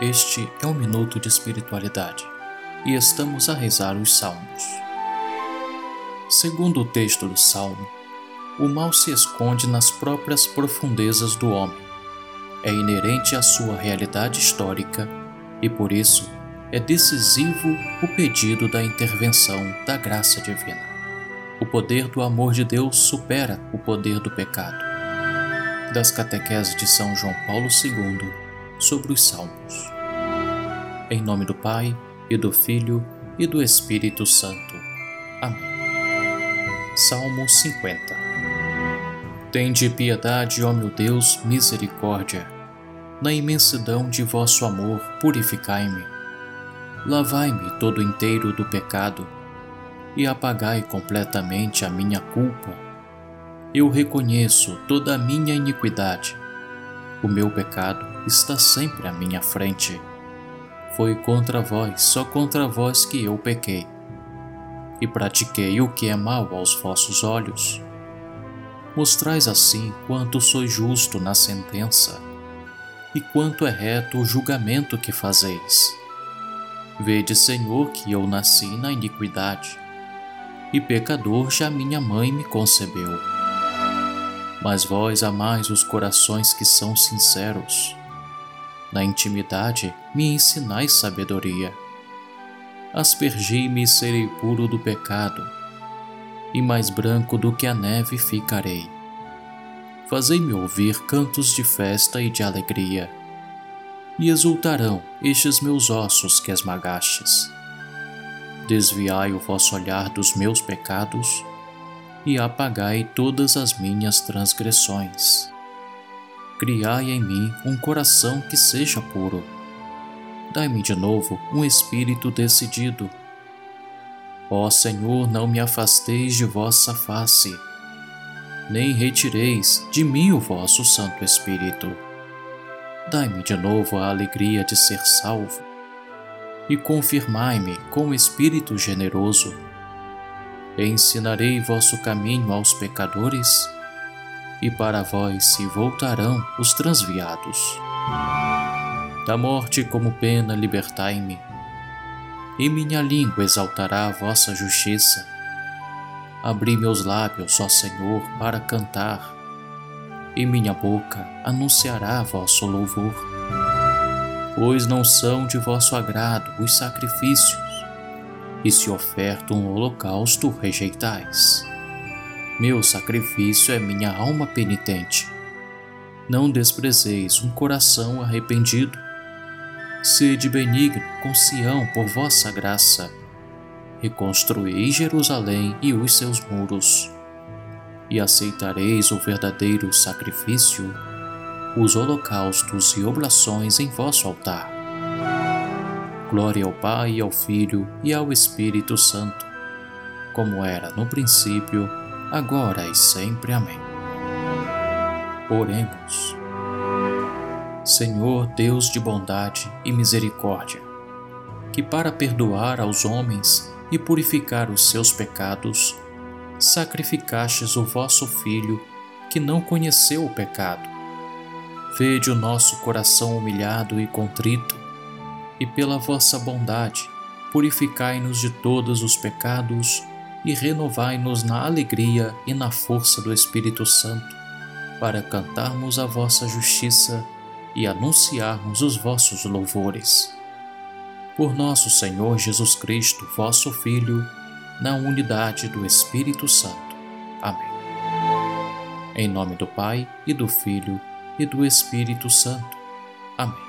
Este é um minuto de espiritualidade e estamos a rezar os Salmos. Segundo o texto do Salmo, o mal se esconde nas próprias profundezas do homem. É inerente à sua realidade histórica e por isso é decisivo o pedido da intervenção da graça divina. O poder do amor de Deus supera o poder do pecado. Das catequeses de São João Paulo II sobre os Salmos. Em nome do Pai, e do Filho, e do Espírito Santo. Amém. Salmo 50 Tende piedade, ó meu Deus, misericórdia. Na imensidão de vosso amor, purificai-me. Lavai-me todo inteiro do pecado e apagai completamente a minha culpa. Eu reconheço toda a minha iniquidade. O meu pecado está sempre à minha frente. Foi contra vós, só contra vós que eu pequei, e pratiquei o que é mal aos vossos olhos. Mostrais assim quanto sois justo na sentença, e quanto é reto o julgamento que fazeis. Vede, Senhor, que eu nasci na iniquidade, e pecador já minha mãe me concebeu. Mas vós amais os corações que são sinceros na intimidade, me ensinais sabedoria. Aspergi-me e serei puro do pecado, e mais branco do que a neve ficarei. Fazei-me ouvir cantos de festa e de alegria, e exultarão estes meus ossos que esmagastes. Desviai o vosso olhar dos meus pecados, e apagai todas as minhas transgressões criai em mim um coração que seja puro. Dai-me de novo um espírito decidido. Ó Senhor, não me afasteis de vossa face, nem retireis de mim o vosso Santo Espírito. Dai-me de novo a alegria de ser salvo, e confirmai-me com o Espírito generoso. Ensinarei vosso caminho aos pecadores e para vós se voltarão os transviados. Da morte como pena libertai-me, e minha língua exaltará a vossa justiça. Abri meus lábios, ó Senhor, para cantar, e minha boca anunciará vosso louvor. Pois não são de vosso agrado os sacrifícios, e se oferta um holocausto rejeitais. Meu sacrifício é minha alma penitente. Não desprezeis um coração arrependido. Sede benigno com Sião por vossa graça. Reconstruí Jerusalém e os seus muros. E aceitareis o verdadeiro sacrifício, os holocaustos e oblações em vosso altar. Glória ao Pai, ao Filho e ao Espírito Santo, como era no princípio, agora e sempre. Amém. Oremos. Senhor Deus de bondade e misericórdia, que para perdoar aos homens e purificar os seus pecados, sacrificastes o vosso Filho, que não conheceu o pecado. Vede o nosso coração humilhado e contrito, e pela vossa bondade, purificai-nos de todos os pecados e renovai-nos na alegria e na força do Espírito Santo, para cantarmos a vossa justiça e anunciarmos os vossos louvores. Por nosso Senhor Jesus Cristo, vosso Filho, na unidade do Espírito Santo. Amém. Em nome do Pai, e do Filho, e do Espírito Santo. Amém.